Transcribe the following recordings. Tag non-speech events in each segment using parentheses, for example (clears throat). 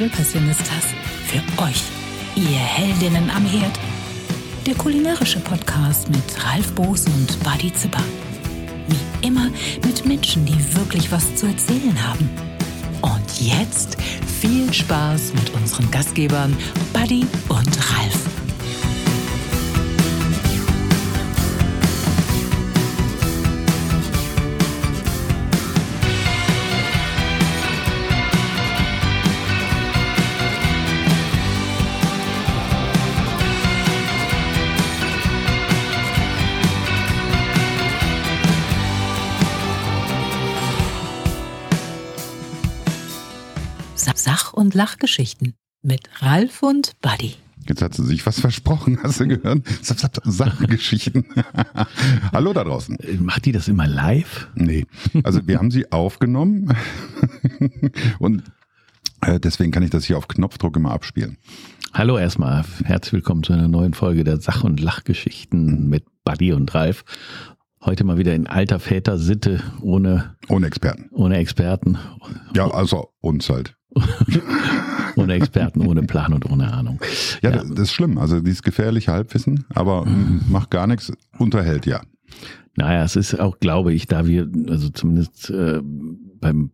Survival Passionistas. Für euch, ihr Heldinnen am Herd. Der kulinarische Podcast mit Ralf Boos und Buddy Zipper. Wie immer mit Menschen, die wirklich was zu erzählen haben. Und jetzt viel Spaß mit unseren Gastgebern Buddy und Ralf. Und Lachgeschichten mit Ralf und Buddy. Jetzt hat sie sich was versprochen, hast du gehört? Sachgeschichten. (laughs) Hallo da draußen. Macht die das immer live? Nee. Also wir haben sie aufgenommen (laughs) und äh, deswegen kann ich das hier auf Knopfdruck immer abspielen. Hallo erstmal, herzlich willkommen zu einer neuen Folge der Sach- und Lachgeschichten mit Buddy und Ralf. Heute mal wieder in alter Väter-Sitte, ohne, Ohne Experten. ohne Experten. Ja, also uns halt. (laughs) ohne Experten, ohne Plan und ohne Ahnung. Ja, Das, das ist schlimm. Also dieses gefährliche Halbwissen, aber macht gar nichts, unterhält ja. Naja, es ist auch, glaube ich, da wir, also zumindest äh, beim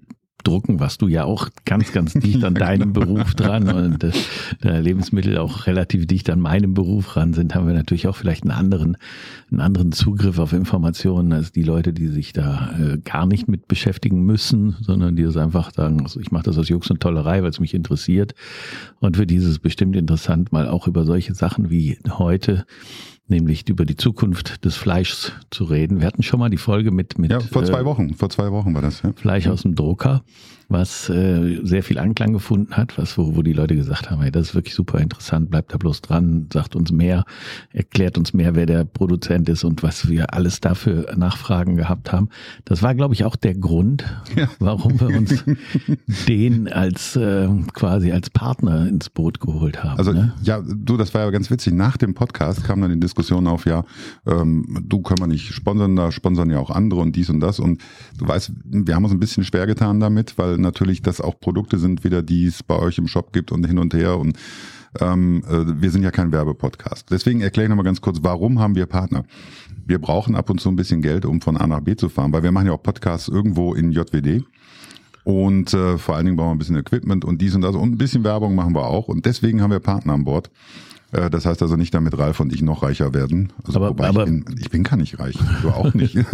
Drucken warst du ja auch ganz, ganz dicht an (laughs) deinem Beruf dran und äh, Lebensmittel auch relativ dicht an meinem Beruf ran sind, haben wir natürlich auch vielleicht einen anderen, einen anderen Zugriff auf Informationen als die Leute, die sich da äh, gar nicht mit beschäftigen müssen, sondern die das einfach sagen, also ich mache das aus Jux und Tollerei, weil es mich interessiert. Und für dieses bestimmt interessant, mal auch über solche Sachen wie heute nämlich über die Zukunft des Fleischs zu reden. Wir hatten schon mal die Folge mit, mit Ja, vor zwei äh, Wochen. Vor zwei Wochen war das. Ja. Fleisch aus dem Drucker, was äh, sehr viel Anklang gefunden hat, was wo, wo die Leute gesagt haben, hey, das ist wirklich super interessant, bleibt da bloß dran, sagt uns mehr, erklärt uns mehr, wer der Produzent ist und was wir alles dafür Nachfragen gehabt haben. Das war, glaube ich, auch der Grund, Ja. warum wir uns (laughs) den als äh, quasi als Partner ins Boot geholt haben. Also ne? ja, du, das war ja ganz witzig. Nach dem Podcast kam dann die Diskussion auf, ja, ähm, du können wir nicht sponsern, da sponsern ja auch andere und dies und das. Und du weißt, wir haben uns ein bisschen schwer getan damit, weil natürlich das auch Produkte sind, wieder die es bei euch im Shop gibt und hin und her. Und ähm, äh, wir sind ja kein Werbepodcast. Deswegen erkläre ich nochmal ganz kurz, warum haben wir Partner? Wir brauchen ab und zu ein bisschen Geld, um von A nach B zu fahren, weil wir machen ja auch Podcasts irgendwo in JWD. Und äh, vor allen Dingen brauchen wir ein bisschen Equipment und dies und das und ein bisschen Werbung machen wir auch. Und deswegen haben wir Partner an Bord. Äh, das heißt also nicht, damit Ralf und ich noch reicher werden. Also, Aber- aber- ich, bin, ich bin gar nicht reich. Du auch nicht. (laughs)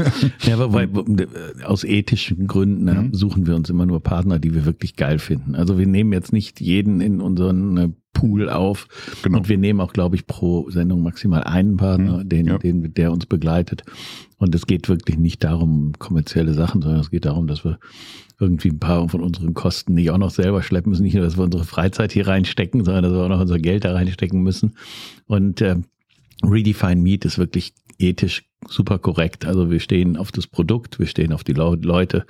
Ja, aber weil, (laughs) äh, aus ethischen Gründen ne, Mhm. suchen wir uns immer nur Partner, die wir wirklich geil finden. Also wir nehmen jetzt nicht jeden in unseren äh, Pool auf Genau. und wir nehmen auch, glaube ich, pro Sendung maximal einen Partner, Mhm. den, Ja. den, der uns begleitet. Und es geht wirklich nicht darum, kommerzielle Sachen, sondern es geht darum, dass wir irgendwie ein paar von unseren Kosten nicht auch noch selber schleppen müssen. Nicht nur, dass wir unsere Freizeit hier reinstecken, sondern dass wir auch noch unser Geld da reinstecken müssen. Und äh, Redefine Meat ist wirklich ethisch super korrekt. Also wir stehen auf das Produkt, wir stehen auf die Leute.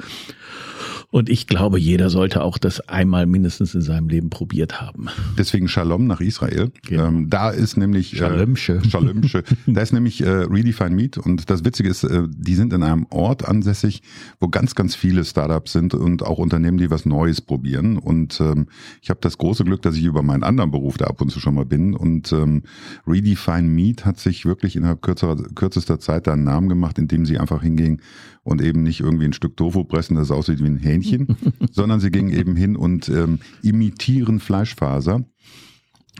Und ich glaube, jeder sollte auch das einmal mindestens in seinem Leben probiert haben. Deswegen Shalom nach Israel. Genau. Ähm, da ist nämlich Shalomsche. Äh, (laughs) Shalomsche. da ist nämlich äh, Redefine Meat und das Witzige ist, äh, die sind in einem Ort ansässig, wo ganz, ganz viele Startups sind und auch Unternehmen, die was Neues probieren. Und ähm, ich habe das große Glück, dass ich über meinen anderen Beruf da ab und zu schon mal bin. Und ähm, Redefine Meat hat sich wirklich innerhalb kürzerer, kürzester Zeit da einen Namen gemacht, indem sie einfach hingingen und eben nicht irgendwie ein Stück Tofu pressen, das aussieht wie ein Hähnchen, (laughs) sondern sie gingen eben hin und ähm, imitieren Fleischfaser.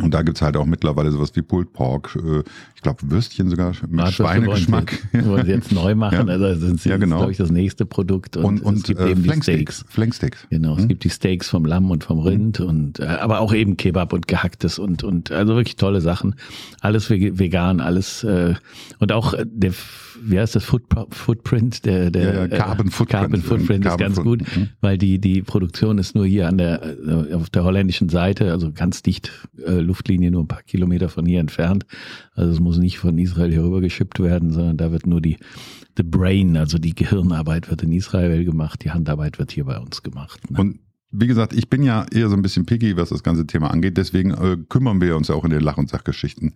Und da gibt's halt auch mittlerweile sowas wie Pulled Pork, äh, ich glaube Würstchen sogar mit Bratwürste Schweinegeschmack. Wollen sie, jetzt- wollen sie jetzt neu machen. (laughs) Ja. Also das sind Ja, ja, genau. glaube ich, das nächste Produkt. Und, Und, und, es gibt äh, eben die Flanksteaks. Steaks. Flanksteaks. Genau, es Mhm. gibt die Steaks vom Lamm und vom Rind und äh, aber auch eben Kebab und gehacktes und und also wirklich tolle Sachen. Alles veg- vegan, alles äh, und auch äh, der wie heißt das Foot, Footprint der der Ja, ja, Carbon äh, Footprint. Carbon Footprint Carbon ist ganz Foot- gut, mhm. weil die die Produktion ist nur hier an der äh, auf der holländischen Seite, also ganz dicht äh, Luftlinie nur ein paar Kilometer von hier entfernt. Also es muss nicht von Israel hier rüber geschippt werden, sondern da wird nur die the brain, also die Gehirnarbeit wird in Israel gemacht, die Handarbeit wird hier bei uns gemacht. Ne? Und wie gesagt, ich bin ja eher so ein bisschen picky, was das ganze Thema angeht. Deswegen äh, kümmern wir uns auch in den Lach- und Sachgeschichten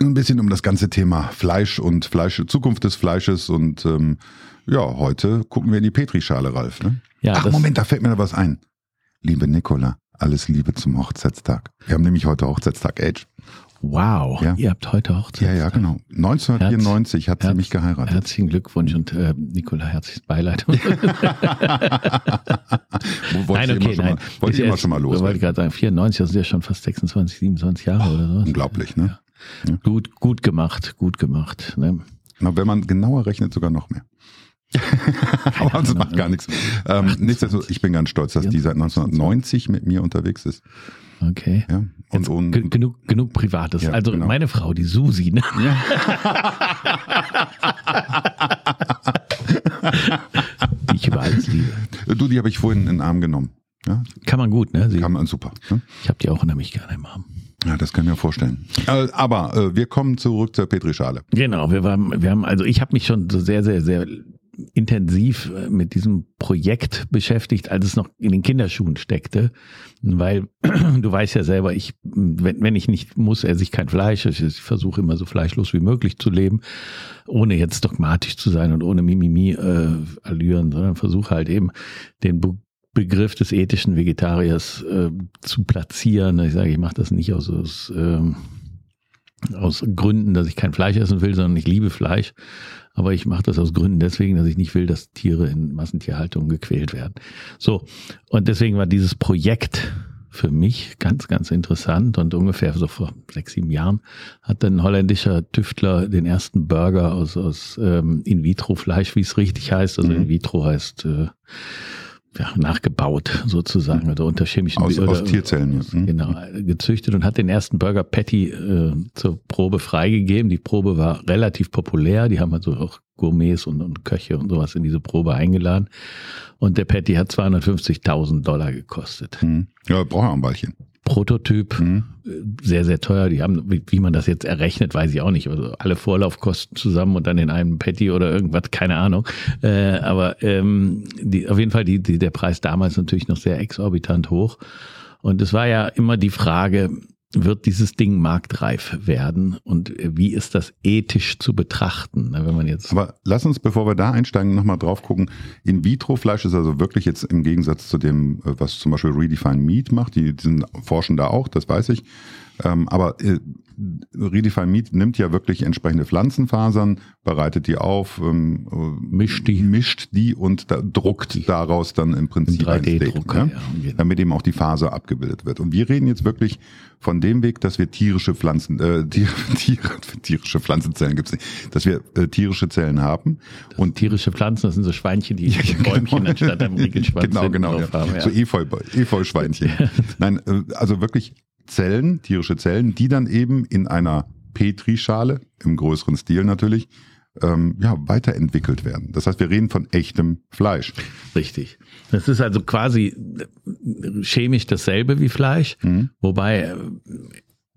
ein bisschen um das ganze Thema Fleisch und Fleisch, Zukunft des Fleisches. Und ähm, ja, heute gucken wir in die Petrischale, Ralf. Ne? Ja, Ach, Moment, da fällt mir noch was ein. Liebe Nicola, alles Liebe zum Hochzeitstag. Wir haben nämlich heute Hochzeitstag Age. Wow, Ja. ihr habt heute Hochzeit. Ja, ja, genau. 1994 hat sie Herz- mich geheiratet. Herzlichen Glückwunsch und äh, Nicola, herzliches Beileid. (laughs) Wo wollte ich immer schon mal, wollte ich immer schon mal los. Ich wollte gerade sagen, 94, das sind ja schon fast 26, 27 Jahre oder so. Unglaublich, ne? Gut, gut gemacht, gut gemacht. Ne? Na, wenn man genauer rechnet, sogar noch mehr. (laughs) Aber das macht gar nichts. Ähm, nichtsdestotrotz, ich bin ganz stolz, dass die seit 1990 mit mir unterwegs ist. Okay. Ja, und, und, Ge- genug, genug Privates. Ja, also genau. meine Frau, die Susi, ne? die ich über alles liebe. du, die habe ich vorhin in den Arm genommen. Ja, Kann man gut, ne? Sie, kann man super. Ne? ich habe die auch unheimlich gerne im Arm. Ja, das kann ich mir vorstellen. Äh, aber äh, wir kommen zurück zur Petrischale. Genau, wir waren, wir haben, also ich habe mich schon so sehr, sehr, sehr intensiv äh, mit diesem Projekt beschäftigt, als es noch in den Kinderschuhen steckte, weil (clears throat) du weißt ja selber, ich, wenn, wenn ich nicht muss, esse ich kein Fleisch. Ich, ich versuche immer so fleischlos wie möglich zu leben, ohne jetzt dogmatisch zu sein und ohne Mimimi äh, sondern versuche halt eben den Be Begriff des ethischen Vegetariers äh, zu platzieren. Ich sage, ich mache das nicht aus, aus ähm, aus Gründen, dass ich kein Fleisch essen will, sondern ich liebe Fleisch. Aber ich mache das aus Gründen deswegen, dass ich nicht will, dass Tiere in Massentierhaltung gequält werden. So, und deswegen war dieses Projekt für mich ganz, ganz interessant. Und ungefähr so vor sechs, sieben Jahren hat ein holländischer Tüftler den ersten Burger aus, aus ähm, In-vitro-Fleisch, wie es richtig heißt. Also Mhm. In-vitro heißt äh, ja, nachgebaut sozusagen oder unter chemischen Aus, oder, aus Tierzellen. Ja. Mhm. Genau, gezüchtet und hat den ersten Burger Patty äh, zur Probe freigegeben. Die Probe war relativ populär. Die haben also auch Gourmets und, und Köche und sowas in diese Probe eingeladen. Und der Patty hat 250.000 Dollar gekostet. Mhm. Ja, braucht ja ein Weilchen. Prototyp, Mhm. sehr, sehr teuer. Die haben, wie, wie man das jetzt errechnet, weiß ich auch nicht. Also alle Vorlaufkosten zusammen und dann in einem Patty oder irgendwas, keine Ahnung. Äh, aber ähm, die, auf jeden Fall die, die, der Preis damals natürlich noch sehr exorbitant hoch. Und es war ja immer die Frage, wird dieses Ding marktreif werden und äh, wie ist das ethisch zu betrachten, ne, wenn man jetzt Aber lass uns, bevor wir da einsteigen, nochmal drauf gucken. In-vitro-Fleisch ist also wirklich jetzt im Gegensatz zu dem, äh, was zum Beispiel Redefine Meat macht. Die, die sind, forschen da auch, das weiß ich. Ähm, aber äh, Redefine Meat nimmt ja wirklich entsprechende Pflanzenfasern, bereitet die auf, ähm, äh, Mischt die. mischt die und da, druckt daraus dann im Prinzip ein Steak, 3D-Drucker, ne? ja, genau. damit eben auch die Faser abgebildet wird. Und wir reden jetzt wirklich von dem Weg, dass wir tierische Pflanzen, äh, (laughs) Tiere, Tiere, tierische Pflanzenzellen gibt's nicht, dass wir äh, tierische Zellen haben und tierische Pflanzen, das sind so Schweinchen, die (laughs) Bäumchen anstatt einem Riegelschwanz (laughs) genau, genau, ja. haben. Ja. so Efeu, Efeu-Schweinchen. Nein, äh, also wirklich Zellen, tierische Zellen, die dann eben in einer Petrischale, im größeren Stil natürlich, ähm, ja, weiterentwickelt werden. Das heißt, wir reden von echtem Fleisch. Richtig. Das ist also quasi chemisch dasselbe wie Fleisch, Mhm. wobei äh,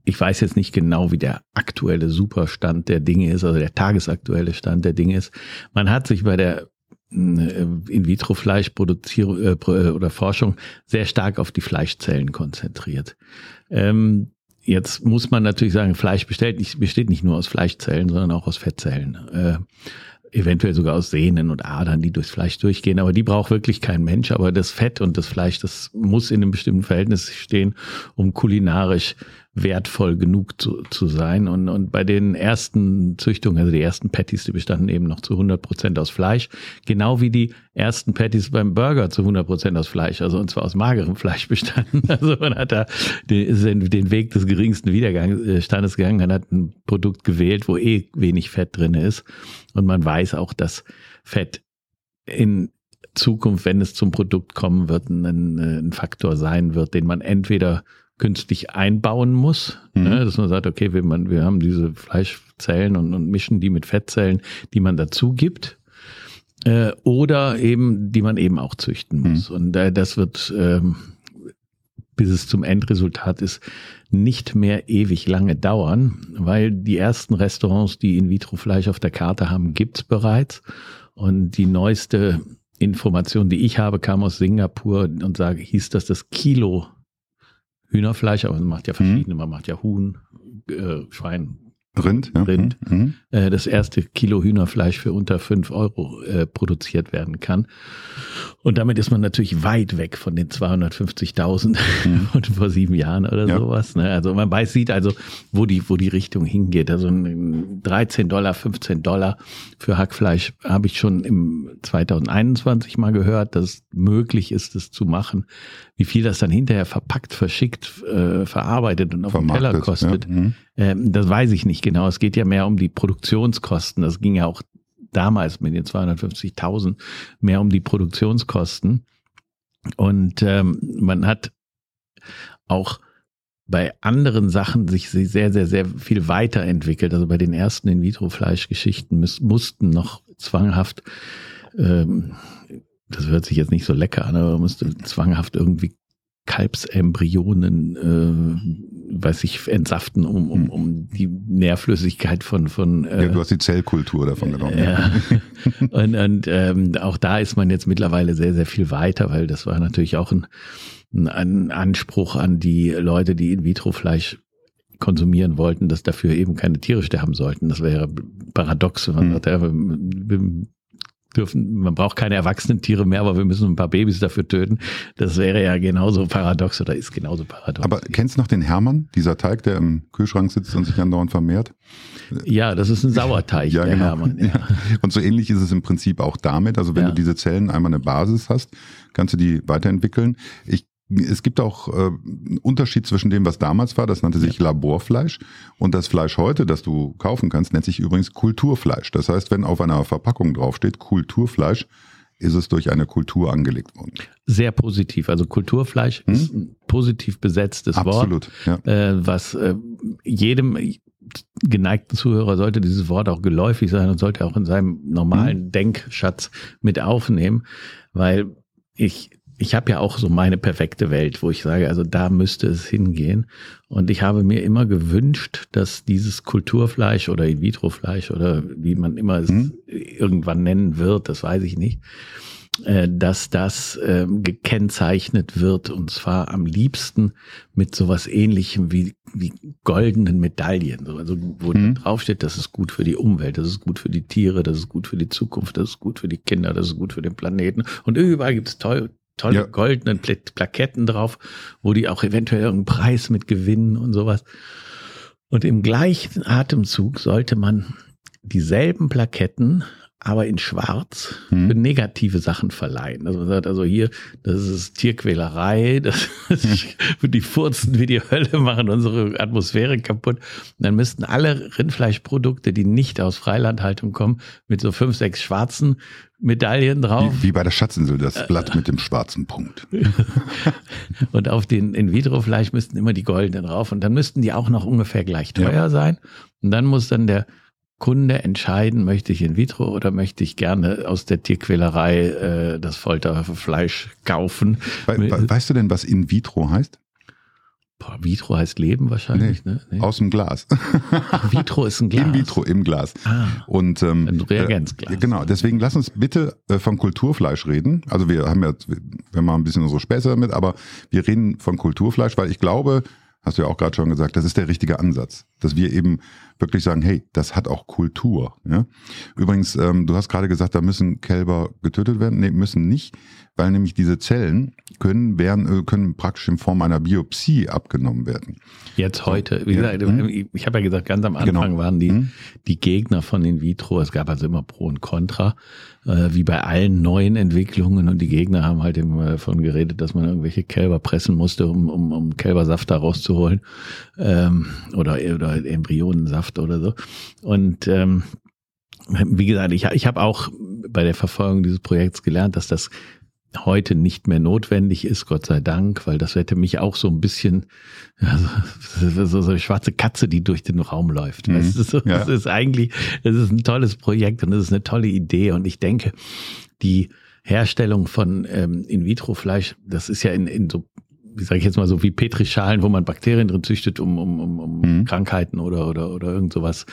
ich weiß jetzt nicht genau, wie der aktuelle Superstand der Dinge ist, also der tagesaktuelle Stand der Dinge ist. Man hat sich bei der In-vitro-Fleischproduzierung äh, äh, oder Forschung sehr stark auf die Fleischzellen konzentriert. Ähm, jetzt muss man natürlich sagen, Fleisch besteht nicht, besteht nicht nur aus Fleischzellen, sondern auch aus Fettzellen. Äh, eventuell sogar aus Sehnen und Adern, die durchs Fleisch durchgehen, aber die braucht wirklich kein Mensch. Aber das Fett und das Fleisch, das muss in einem bestimmten Verhältnis stehen, um kulinarisch wertvoll genug zu, zu sein. Und, und bei den ersten Züchtungen, also die ersten Patties, die bestanden eben noch zu 100 Prozent aus Fleisch, genau wie die ersten Patties beim Burger zu 100 Prozent aus Fleisch, also und zwar aus magerem Fleisch bestanden. (laughs) Also man hat da den, den Weg des geringsten Widerstandes gegangen, man hat ein Produkt gewählt, wo eh wenig Fett drin ist. Und man weiß auch, dass Fett in Zukunft, wenn es zum Produkt kommen wird, ein, ein Faktor sein wird, den man entweder künstlich einbauen muss, Mhm. ne, dass man sagt, okay, wir, man, wir haben diese Fleischzellen und, und mischen die mit Fettzellen, die man dazu gibt, äh, oder eben, die man eben auch züchten muss. Und äh, das wird, ähm, bis es zum Endresultat ist, nicht mehr ewig lange dauern, weil die ersten Restaurants, die In-vitro-Fleisch auf der Karte haben, gibt's bereits. Und die neueste Information, die ich habe, kam aus Singapur und sage, hieß das das Kilo Hühnerfleisch, aber man macht ja verschiedene, man macht ja Huhn, äh, Schwein, Rind, ja. Rind Mhm. äh, das erste Kilo Hühnerfleisch für unter fünf Euro äh, produziert werden kann. Und damit ist man natürlich weit weg von den 250.000 von (laughs) vor sieben Jahren oder Mhm. Ja. sowas. Ne? Also man weiß, sieht also, wo die, wo die Richtung hingeht. Also ein 13 Dollar, 15 Dollar für Hackfleisch habe ich schon im 2021 mal gehört, dass es möglich ist, das zu machen. Wie viel das dann hinterher verpackt, verschickt, äh, verarbeitet und auf dem Teller kostet, Ja. Mhm. ähm, das weiß ich nicht genau. Es geht ja mehr um die Produktionskosten. Das ging ja auch damals mit den 250.000 mehr um die Produktionskosten. Und ähm, man hat auch bei anderen Sachen sich sehr, sehr, sehr viel weiterentwickelt. Also bei den ersten In-vitro-Fleischgeschichten mussten noch zwanghaft, ähm, das hört sich jetzt nicht so lecker an, aber man musste zwanghaft irgendwie Kalbsembryonen, äh, weiß ich, entsaften, um, um, um die Nährflüssigkeit von, von äh, ja, du hast die Zellkultur davon genommen. ja. (laughs) und und ähm, auch da ist man jetzt mittlerweile sehr, sehr viel weiter, weil das war natürlich auch ein, ein Anspruch an die Leute, die In-vitro-Fleisch konsumieren wollten, dass dafür eben keine Tiere sterben sollten. Das wäre paradox, wenn man Hm. sagt, ja, wir dürfen, man braucht keine erwachsenen Tiere mehr, aber wir müssen ein paar Babys dafür töten. Das wäre ja genauso paradox oder ist genauso paradox. Aber kennst du noch den Hermann, dieser Teig, der im Kühlschrank sitzt und sich andauernd vermehrt? ja, das ist ein Sauerteig, Ja, der genau. Hermann. Ja. Ja. Und so ähnlich ist es im Prinzip auch damit. Also wenn Ja. du diese Zellen einmal eine Basis hast, kannst du die weiterentwickeln. Ich es gibt auch äh, einen Unterschied zwischen dem, was damals war, das nannte sich Laborfleisch, und das Fleisch heute, das du kaufen kannst, nennt sich übrigens Kulturfleisch. Das heißt, wenn auf einer Verpackung draufsteht Kulturfleisch, ist es durch eine Kultur angelegt worden. Sehr positiv. Also Kulturfleisch ist ein positiv besetztes Wort. Hm? Absolut. Ja. äh, was äh, jedem geneigten Zuhörer sollte dieses Wort auch geläufig sein und sollte auch in seinem normalen Denkschatz mit aufnehmen, weil ich ich habe ja auch so meine perfekte Welt, wo ich sage, also da müsste es hingehen. Und ich habe mir immer gewünscht, dass dieses Kulturfleisch oder In-vitro-Fleisch oder wie man immer es Hm. irgendwann nennen wird, das weiß ich nicht, äh, dass das ähm, gekennzeichnet wird und zwar am liebsten mit sowas ähnlichem wie, wie goldenen Medaillen, so, also wo Mhm. draufsteht, das ist gut für die Umwelt, das ist gut für die Tiere, das ist gut für die Zukunft, das ist gut für die Kinder, das ist gut für den Planeten und überall gibt es toll, tolle Ja. goldene Pla Plaketten drauf, wo die auch eventuell irgendeinen Preis mit gewinnen und sowas. Und im gleichen Atemzug sollte man dieselben Plaketten aber in Schwarz Mhm. für negative Sachen verleihen. Also man sagt also hier, das ist Tierquälerei, (laughs) das ist, die furzen wie die Hölle, machen unsere Atmosphäre kaputt. Und dann müssten alle Rindfleischprodukte, die nicht aus Freilandhaltung kommen, mit so fünf, sechs schwarzen Medaillen drauf. Wie, wie bei der Schatzinsel, das Blatt mit dem schwarzen Punkt. (laughs) Und auf den In-vitro-Fleisch müssten immer die goldenen drauf. Und dann müssten die auch noch ungefähr gleich teuer Ja. sein. Und dann muss dann der Kunde entscheiden, möchte ich in vitro oder möchte ich gerne aus der Tierquälerei äh, das Folterfleisch kaufen. We we weißt du denn, was in vitro heißt? Boah, vitro heißt Leben wahrscheinlich, ne? Nee. Aus dem Glas. Ach, vitro ist ein (laughs) Glas. In vitro, im Glas. Ah, Und ähm, ein Reagenzglas. Äh, genau, deswegen lass uns bitte äh, von Kulturfleisch reden. Also wir haben ja, wir mal ein bisschen unsere Späße damit, aber wir reden von Kulturfleisch, weil ich glaube, hast du ja auch gerade schon gesagt, das ist der richtige Ansatz, dass wir eben wirklich sagen, hey, das hat auch Kultur. Ja? Übrigens, ähm, du hast gerade gesagt, da müssen Kälber getötet werden. Nee, müssen nicht, weil nämlich diese Zellen können, werden, äh, können praktisch in Form einer Biopsie abgenommen werden. Jetzt heute, wie Ja. gesagt, Mhm. ich, ich habe ja gesagt, ganz am Anfang Genau. waren die, Mhm. die Gegner von in vitro, es gab also immer Pro und Contra, äh, wie bei allen neuen Entwicklungen und die Gegner haben halt immer davon geredet, dass man irgendwelche Kälber pressen musste, um, um, um Kälbersaft da rauszuholen ähm, oder, oder Embryonensaft oder so. Und ähm, wie gesagt, ich, ich habe auch bei der Verfolgung dieses Projekts gelernt, dass das heute nicht mehr notwendig ist, Gott sei Dank, weil das hätte mich auch so ein bisschen, also, so, so eine schwarze Katze, die durch den Raum läuft. Mhm. Weißt du, so, Ja. Das ist eigentlich, das ist ein tolles Projekt und das ist eine tolle Idee und ich denke, die Herstellung von ähm, In-vitro-Fleisch, das ist ja in, in so sage ich jetzt mal so wie Petrischalen, wo man Bakterien drin züchtet, um, um, um, um Mhm. Krankheiten oder oder oder irgend sowas.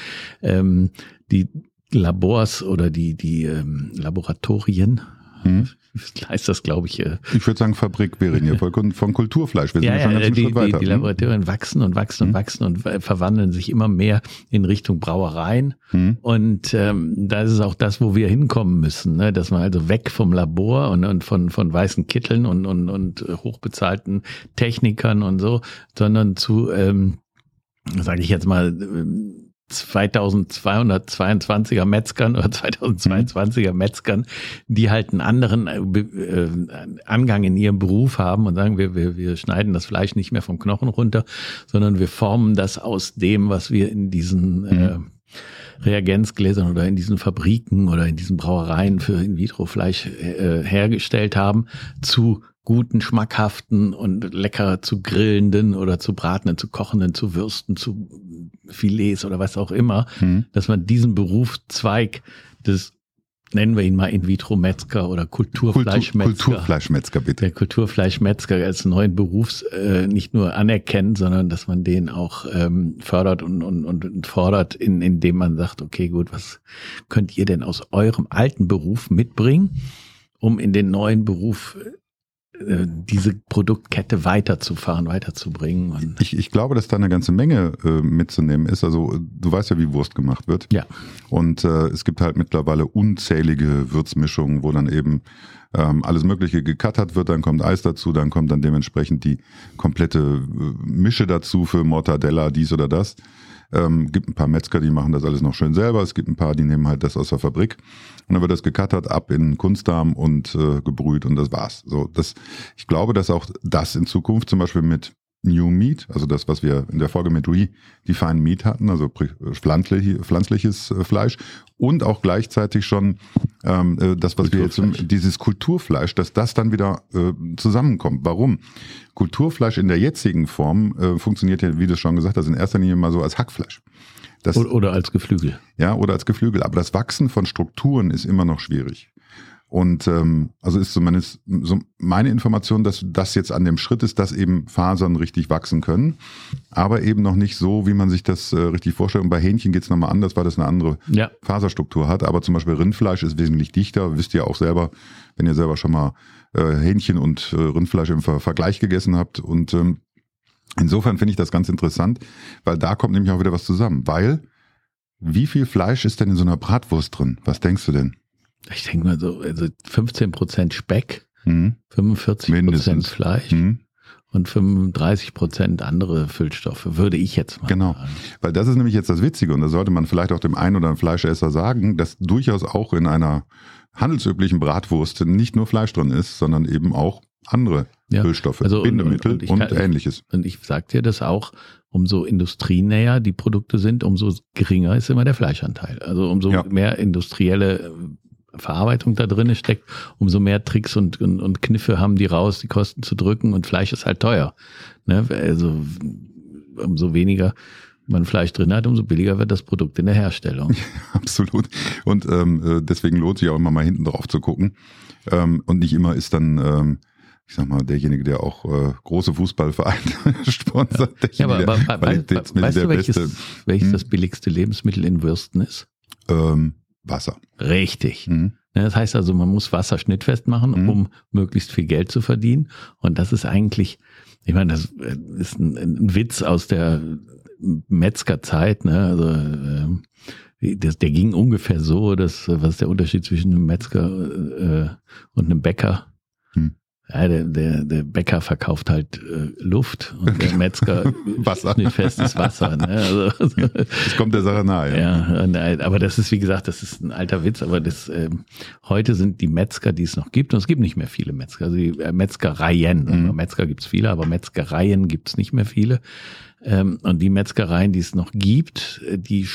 Ähm, die Labors oder die die ähm, Laboratorien, Mhm. (laughs) heißt das, glaube ich. Äh, ich würde sagen, Fabrik wäre hier von, von Kulturfleisch. Wir sind ja, ja, schon einen die, Schritt weiter. Die, die Laboratorien wachsen und wachsen und hm. wachsen und verwandeln sich immer mehr in Richtung Brauereien. Hm. Und ähm, da ist es auch das, wo wir hinkommen müssen, ne? dass man also weg vom Labor und, und von, von weißen Kitteln und, und, und hochbezahlten Technikern und so, sondern zu, ähm, sage ich jetzt mal, ähm, 2222er Metzgern oder 2022er Metzgern, die halt einen anderen äh, äh, Angang in ihrem Beruf haben und sagen, wir, wir, wir schneiden das Fleisch nicht mehr vom Knochen runter, sondern wir formen das aus dem, was wir in diesen mhm. äh, Reagenzgläsern oder in diesen Fabriken oder in diesen Brauereien für In-vitro-Fleisch äh, hergestellt haben, zu guten, schmackhaften und lecker zu grillenden oder zu bratenden, zu kochenden, zu Würsten, zu Filets oder was auch immer, mhm. dass man diesen Berufszweig des nennen wir ihn mal In-vitro-Metzger oder Kulturfleischmetzger. Kulturfleischmetzger, bitte. Der Kulturfleischmetzger als neuen Berufs äh, nicht nur anerkennt, sondern dass man den auch ähm, fördert und, und, und fordert, in, indem man sagt, okay, gut, was könnt ihr denn aus eurem alten Beruf mitbringen, um in den neuen Beruf diese Produktkette weiterzufahren, weiterzubringen. Ich, ich glaube, dass da eine ganze Menge äh, mitzunehmen ist. Also du weißt ja, wie Wurst gemacht wird. Ja. Und äh, es gibt halt mittlerweile unzählige Würzmischungen, wo dann eben ähm, alles Mögliche gekattert wird, dann kommt Eis dazu, dann kommt dann dementsprechend die komplette äh, Mische dazu für Mortadella, dies oder das. Ähm, gibt ein paar Metzger, die machen das alles noch schön selber. Es gibt ein paar, die nehmen halt das aus der Fabrik. Und dann wird das gekattert, ab in Kunstdarm und äh, gebrüht und das war's. So, das, ich glaube, dass auch das in Zukunft zum Beispiel mit New Meat, also das, was wir in der Folge mit Redefine Meat hatten, also pflanzlich, pflanzliches äh, Fleisch und auch gleichzeitig schon ähm, äh, das, was wir jetzt, dieses Kulturfleisch, dass das dann wieder äh, zusammenkommt. Warum? Kulturfleisch in der jetzigen Form äh, funktioniert ja, wie du schon gesagt hast, in erster Linie mal so als Hackfleisch. Das, oder als Geflügel. Ja, oder als Geflügel. Aber das Wachsen von Strukturen ist immer noch schwierig. Und ähm, also ist zumindest so meine Information, dass das jetzt an dem Schritt ist, dass eben Fasern richtig wachsen können, aber eben noch nicht so, wie man sich das äh, richtig vorstellt. Und bei Hähnchen geht's nochmal anders, weil das eine andere ja. Faserstruktur hat. Aber zum Beispiel Rindfleisch ist wesentlich dichter, wisst ihr auch selber, wenn ihr selber schon mal äh, Hähnchen und äh, Rindfleisch im Ver Vergleich gegessen habt. Und ähm, insofern finde ich das ganz interessant, weil da kommt nämlich auch wieder was zusammen. Weil, wie viel Fleisch ist denn in so einer Bratwurst drin? Was denkst du denn? Ich denke mal so, also 15 Prozent Speck, mhm. 45 Prozent Fleisch. Mhm. Und 35 Prozent andere Füllstoffe, würde ich jetzt mal genau. sagen. Genau, weil das ist nämlich jetzt das Witzige und da sollte man vielleicht auch dem einen oder anderen Fleischesser sagen, dass durchaus auch in einer handelsüblichen Bratwurst nicht nur Fleisch drin ist, sondern eben auch andere ja, Füllstoffe, also Bindemittel und, und, und kann, ähnliches. Und ich sag dir das auch, umso industrienäher die Produkte sind, umso geringer ist immer der Fleischanteil. Also umso ja. mehr industrielle Verarbeitung da drin steckt, umso mehr Tricks und, und, und Kniffe haben die raus, die Kosten zu drücken und Fleisch ist halt teuer. Ne? Also umso weniger man Fleisch drin hat, umso billiger wird das Produkt in der Herstellung. (laughs) absolut. Und ähm, äh, deswegen lohnt sich auch immer mal hinten drauf zu gucken. Ähm, und nicht immer ist dann, ähm, ich sag mal, derjenige, der auch äh, große Fußballvereine (laughs) sponsert. Ja, aber, aber, aber weißt du, welches, welches hm? das billigste Lebensmittel in Würsten ist? Ähm, Wasser. Richtig. Mhm. Das heißt also, man muss Wasser schnittfest machen, mhm. um möglichst viel Geld zu verdienen. Und das ist eigentlich, ich meine, das äh, ist ein, ein Witz aus der Metzgerzeit. Ne? Also äh, das, der ging ungefähr so, dass was ist der Unterschied zwischen einem Metzger äh, und einem Bäcker? Ja, der, der, der Bäcker verkauft halt äh, Luft und der (laughs) Metzger Wasser. festes Wasser. Ne? Also, (laughs) das kommt der Sache nahe. Ja. ja, aber das ist, wie gesagt, das ist ein alter Witz, aber das ähm, heute sind die Metzger, die es noch gibt, und es gibt nicht mehr viele Metzger, also die äh, Metzgereien. Mhm. Metzger gibt's viele, aber Metzgereien gibt's nicht mehr viele. Ähm, und die Metzgereien, die es noch gibt, äh, die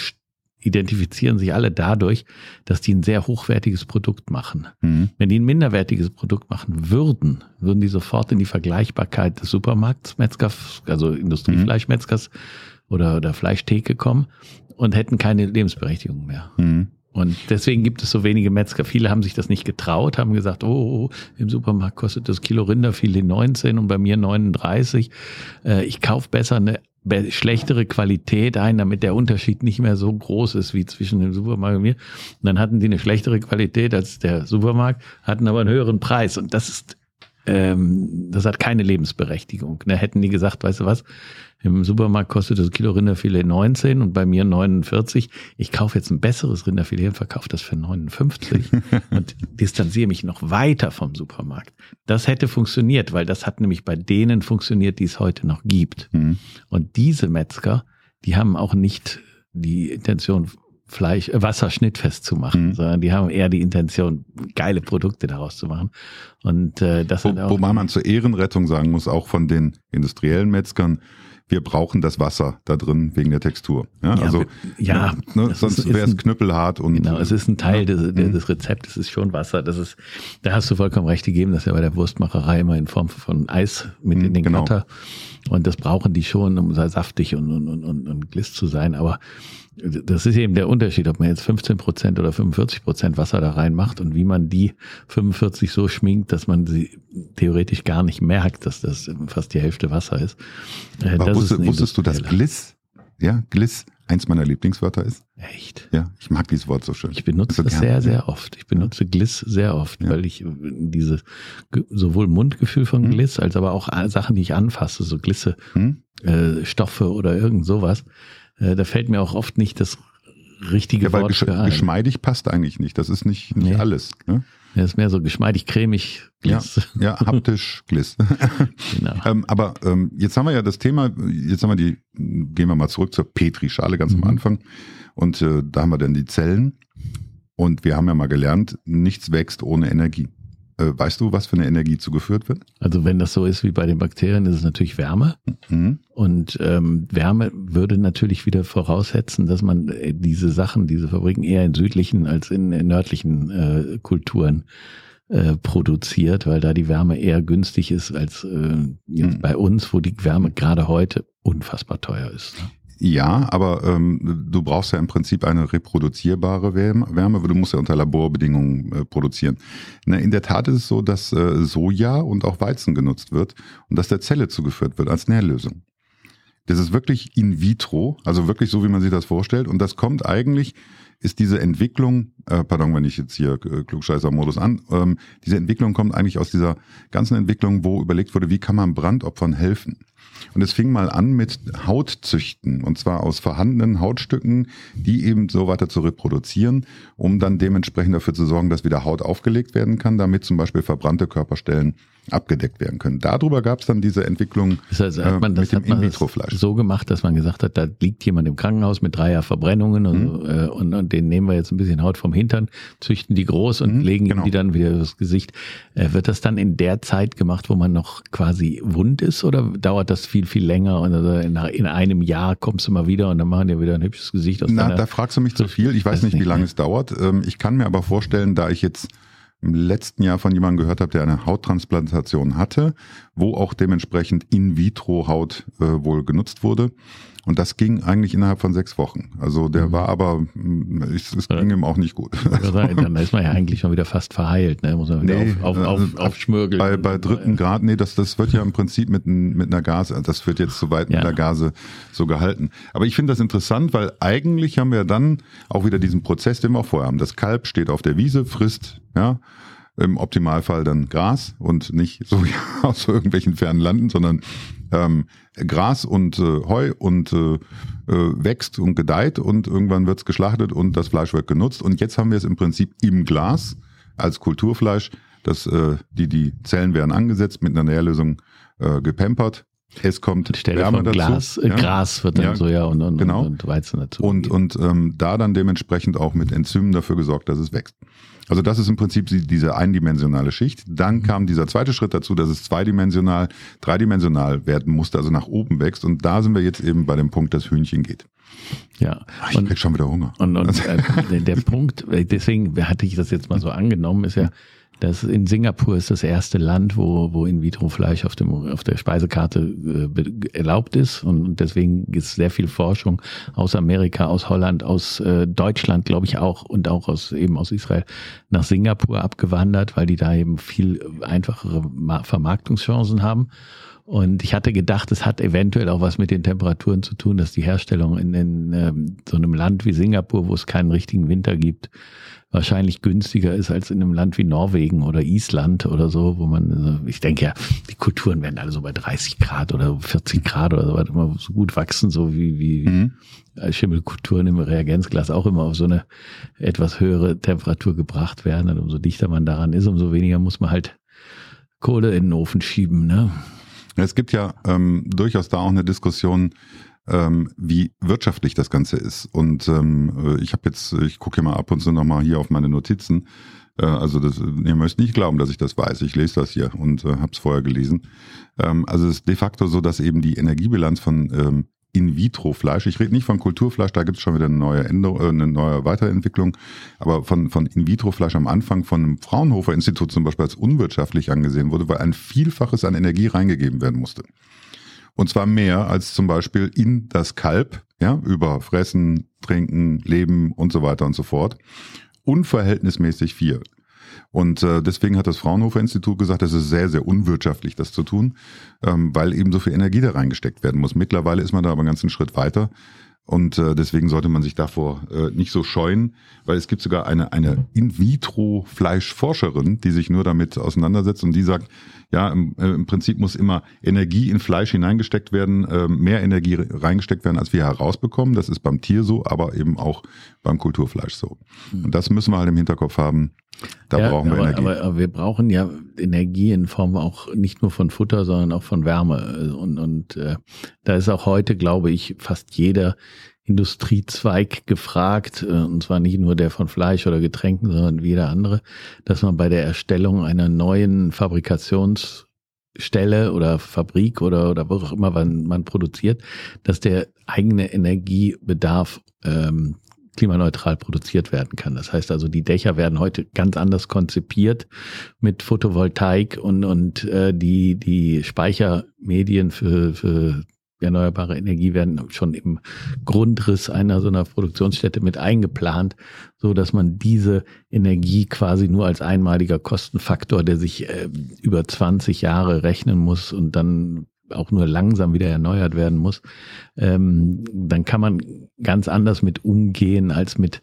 identifizieren sich alle dadurch, dass die ein sehr hochwertiges Produkt machen. Mhm. Wenn die ein minderwertiges Produkt machen würden, würden die sofort in die Vergleichbarkeit des Supermarkts, Metzgers, also Industriefleischmetzgers mhm. oder, oder Fleischtheke kommen und hätten keine Lebensberechtigung mehr. Mhm. Und deswegen gibt es so wenige Metzger. Viele haben sich das nicht getraut, haben gesagt, oh, oh, oh im Supermarkt kostet das Kilo Rinderfilet 19 und bei mir 39. Äh, ich kaufe besser eine schlechtere Qualität ein, damit der Unterschied nicht mehr so groß ist wie zwischen dem Supermarkt und mir. Und dann hatten die eine schlechtere Qualität als der Supermarkt, hatten aber einen höheren Preis. Und das ist, ähm, das hat keine Lebensberechtigung. Da hätten die gesagt, weißt du was, im Supermarkt kostet das Kilo Rinderfilet 19 und bei mir 49. Ich kaufe jetzt ein besseres Rinderfilet und verkaufe das für 59 (laughs) und distanziere mich noch weiter vom Supermarkt. Das hätte funktioniert, weil das hat nämlich bei denen funktioniert, die es heute noch gibt. Mhm. Und diese Metzger, die haben auch nicht die Intention, Fleisch, äh, Wasser schnittfest zu machen, mhm. sondern die haben eher die Intention, geile Produkte daraus zu machen. Und äh, das Wo, Wobei man zur Ehrenrettung sagen muss, auch von den industriellen Metzgern, wir brauchen das Wasser da drin wegen der Textur. Ja, ja also ja, ne, sonst wäre es knüppelhart und genau. Es ist ein Teil des, mhm. des Rezeptes, ist schon Wasser. Das ist, da hast du vollkommen recht gegeben, dass ja bei der Wurstmacherei immer in Form von Eis mit mhm, in den genau. Cutter und das brauchen die schon, um saftig und und und und, und gliss zu sein. Aber das ist eben der Unterschied, ob man jetzt 15 Prozent oder 45 Prozent Wasser da reinmacht und wie man die 45 so schminkt, dass man sie theoretisch gar nicht merkt, dass das fast die Hälfte Wasser ist. Äh, das wusstest, ist wusstest du, dass Gliss, ja, Gliss eins meiner Lieblingswörter ist? Echt? Ja, ich mag dieses Wort so schön. Ich benutze das sehr, sehr oft. Ich benutze Gliss sehr oft, ja. weil ich dieses sowohl Mundgefühl von hm. Gliss als aber auch Sachen, die ich anfasse, so Glisse, hm? äh, Stoffe oder irgend sowas, äh, da fällt mir auch oft nicht das richtige ja, weil Wort gesch ein. Geschmeidig passt eigentlich nicht. Das ist nicht, nicht nee. alles. Ne? Ja, ist mehr so geschmeidig, cremig, Gliss. Ja, ja (laughs) haptisch, Gliss. genau. ähm, aber ähm, jetzt haben wir ja das Thema, jetzt haben wir die, gehen wir mal zurück zur Petrischale ganz mhm. am Anfang. Und äh, da haben wir dann die Zellen. Und wir haben ja mal gelernt, nichts wächst ohne Energie. Äh, weißt du, was für eine Energie zugeführt wird? Also wenn das so ist wie bei den Bakterien, ist es natürlich Wärme. Mhm. Und ähm, Wärme würde natürlich wieder voraussetzen, dass man äh, diese Sachen, diese Fabriken eher in südlichen als in, in nördlichen äh, Kulturen äh, produziert, weil da die Wärme eher günstig ist als äh, jetzt mhm. bei uns, wo die Wärme gerade heute unfassbar teuer ist. Ne? Ja, aber ähm, du brauchst ja im Prinzip eine reproduzierbare Wärme, Wärme du musst ja unter Laborbedingungen äh, produzieren. Na, in der Tat ist es so, dass äh, Soja und auch Weizen genutzt wird und dass der Zelle zugeführt wird als Nährlösung. Das ist wirklich in vitro, also wirklich so, wie man sich das vorstellt. Und das kommt eigentlich, ist diese Entwicklung, äh, pardon, wenn ich jetzt hier äh, Klugscheißer-Modus an, ähm, diese Entwicklung kommt eigentlich aus dieser ganzen Entwicklung, wo überlegt wurde, wie kann man Brandopfern helfen. Und es fing mal an mit Hautzüchten, und zwar aus vorhandenen Hautstücken, die eben so weiter zu reproduzieren, um dann dementsprechend dafür zu sorgen, dass wieder Haut aufgelegt werden kann, damit zum Beispiel verbrannte Körperstellen abgedeckt werden können. Darüber gab es dann diese Entwicklung das heißt, hat man, das mit dem In-vitro-Fleisch. So gemacht, dass man gesagt hat, da liegt jemand im Krankenhaus mit dreier Verbrennungen und, mhm. äh, und, und den nehmen wir jetzt ein bisschen Haut vom Hintern, züchten die groß und mhm, legen genau. die dann wieder das Gesicht. Äh, wird das dann in der Zeit gemacht, wo man noch quasi wund ist oder dauert das viel, viel länger und also in, in einem Jahr kommst du mal wieder und dann machen die wieder ein hübsches Gesicht aus Na, da fragst du mich zu viel. Ich weiß nicht, wie lange es dauert. Ähm, ich kann mir aber vorstellen, da ich jetzt im letzten Jahr von jemandem gehört habe, der eine Hauttransplantation hatte, wo auch dementsprechend In-vitro-Haut äh, wohl genutzt wurde. Und das ging eigentlich innerhalb von sechs Wochen. Also der mhm. war aber, es, es ging ihm auch nicht gut. dann ist man ja eigentlich schon wieder fast verheilt, ne? Muss man wieder nee, auf, auf, auf, äh, aufschmürgeln. Bei, bei dritten Grad, nee, das, das wird ja im Prinzip mit, mit einer Gase, das wird jetzt zu weit ja. mit der Gase so gehalten. Aber ich finde das interessant, weil eigentlich haben wir dann auch wieder diesen Prozess, den wir auch vorher haben. Das Kalb steht auf der Wiese, frisst, ja, im Optimalfall dann Gras und nicht so ja, (laughs) aus irgendwelchen fernen Landen, sondern ähm, Gras und äh, Heu und äh, äh, wächst und gedeiht und irgendwann wird's geschlachtet und das Fleisch wird genutzt. Und jetzt haben wir es im Prinzip im Glas als Kulturfleisch. Das, äh, die, die Zellen werden angesetzt, mit einer Nährlösung äh, gepampert. Es kommt Stelle Wärme dazu. Glas, äh, ja. Gras wird dann ja, Soja und, und, genau. und Weizen dazu. Und, und ähm, da dann dementsprechend auch mit Enzymen dafür gesorgt, dass es wächst. Also das ist im Prinzip diese eindimensionale Schicht. Dann mhm. kam dieser zweite Schritt dazu, dass es zweidimensional, dreidimensional werden musste, also nach oben wächst. Und da sind wir jetzt eben bei dem Punkt, dass Hühnchen geht. Ja. Ach, ich und, krieg schon wieder Hunger. Und, und (laughs) äh, der Punkt, deswegen hatte ich das jetzt mal so angenommen, ist ja, das in Singapur ist das erste Land, wo, wo In-vitro-Fleisch auf, dem, auf der Speisekarte äh, erlaubt ist. Und deswegen ist sehr viel Forschung aus Amerika, aus Holland, aus äh, Deutschland, glaube ich auch, und auch aus eben aus Israel nach Singapur abgewandert, weil die da eben viel einfachere Vermarktungschancen haben. Und ich hatte gedacht, es hat eventuell auch was mit den Temperaturen zu tun, dass die Herstellung in, in ähm, so einem Land wie Singapur, wo es keinen richtigen Winter gibt, wahrscheinlich günstiger ist als in einem Land wie Norwegen oder Island oder so, wo man, also ich denke ja, die Kulturen werden alle so bei 30 Grad oder 40 Grad oder so weiter immer so gut wachsen, so wie, wie mhm. Schimmelkulturen im Reagenzglas auch immer auf so eine etwas höhere Temperatur gebracht werden. Und umso dichter man daran ist, umso weniger muss man halt Kohle in den Ofen schieben. Ne? Es gibt ja ähm, durchaus da auch eine Diskussion, ähm, wie wirtschaftlich das Ganze ist. Und ähm, äh, ich habe jetzt, ich gucke mal ab und zu nochmal hier auf meine Notizen. Äh, also das, ihr müsst nicht glauben, dass ich das weiß. Ich lese das hier und äh, habe es vorher gelesen. Ähm, also es ist de facto so, dass eben die Energiebilanz von ähm, in-vitro-Fleisch. Ich rede nicht von Kulturfleisch, da gibt es schon wieder eine neue, Änderung, äh, eine neue Weiterentwicklung, aber von, von In-vitro-Fleisch am Anfang von einem Fraunhofer-Institut zum Beispiel als unwirtschaftlich angesehen wurde, weil ein Vielfaches an Energie reingegeben werden musste. Und zwar mehr als zum Beispiel in das Kalb, ja, über Fressen, Trinken, Leben und so weiter und so fort. Unverhältnismäßig viel. Und äh, deswegen hat das Fraunhofer Institut gesagt, es ist sehr, sehr unwirtschaftlich, das zu tun, ähm, weil eben so viel Energie da reingesteckt werden muss. Mittlerweile ist man da aber einen ganzen Schritt weiter. Und äh, deswegen sollte man sich davor äh, nicht so scheuen, weil es gibt sogar eine, eine In-vitro-Fleischforscherin, die sich nur damit auseinandersetzt und die sagt, ja, im, äh, im Prinzip muss immer Energie in Fleisch hineingesteckt werden, äh, mehr Energie reingesteckt werden, als wir herausbekommen. Das ist beim Tier so, aber eben auch beim Kulturfleisch so. Hm. Und das müssen wir halt im Hinterkopf haben. Da ja, brauchen wir aber, Energie. Aber, aber, wir brauchen ja Energie in Form auch nicht nur von Futter, sondern auch von Wärme. Und, und äh, da ist auch heute, glaube ich, fast jeder Industriezweig gefragt, äh, und zwar nicht nur der von Fleisch oder Getränken, sondern jeder andere, dass man bei der Erstellung einer neuen Fabrikationsstelle oder Fabrik oder, oder wo auch immer man, man produziert, dass der eigene Energiebedarf ähm, klimaneutral produziert werden kann. Das heißt also, die Dächer werden heute ganz anders konzipiert mit Photovoltaik und, und äh, die, die Speichermedien für, für erneuerbare Energie werden schon im Grundriss einer so einer Produktionsstätte mit eingeplant, so dass man diese Energie quasi nur als einmaliger Kostenfaktor, der sich äh, über 20 Jahre rechnen muss und dann auch nur langsam wieder erneuert werden muss, ähm, dann kann man ganz anders mit umgehen als mit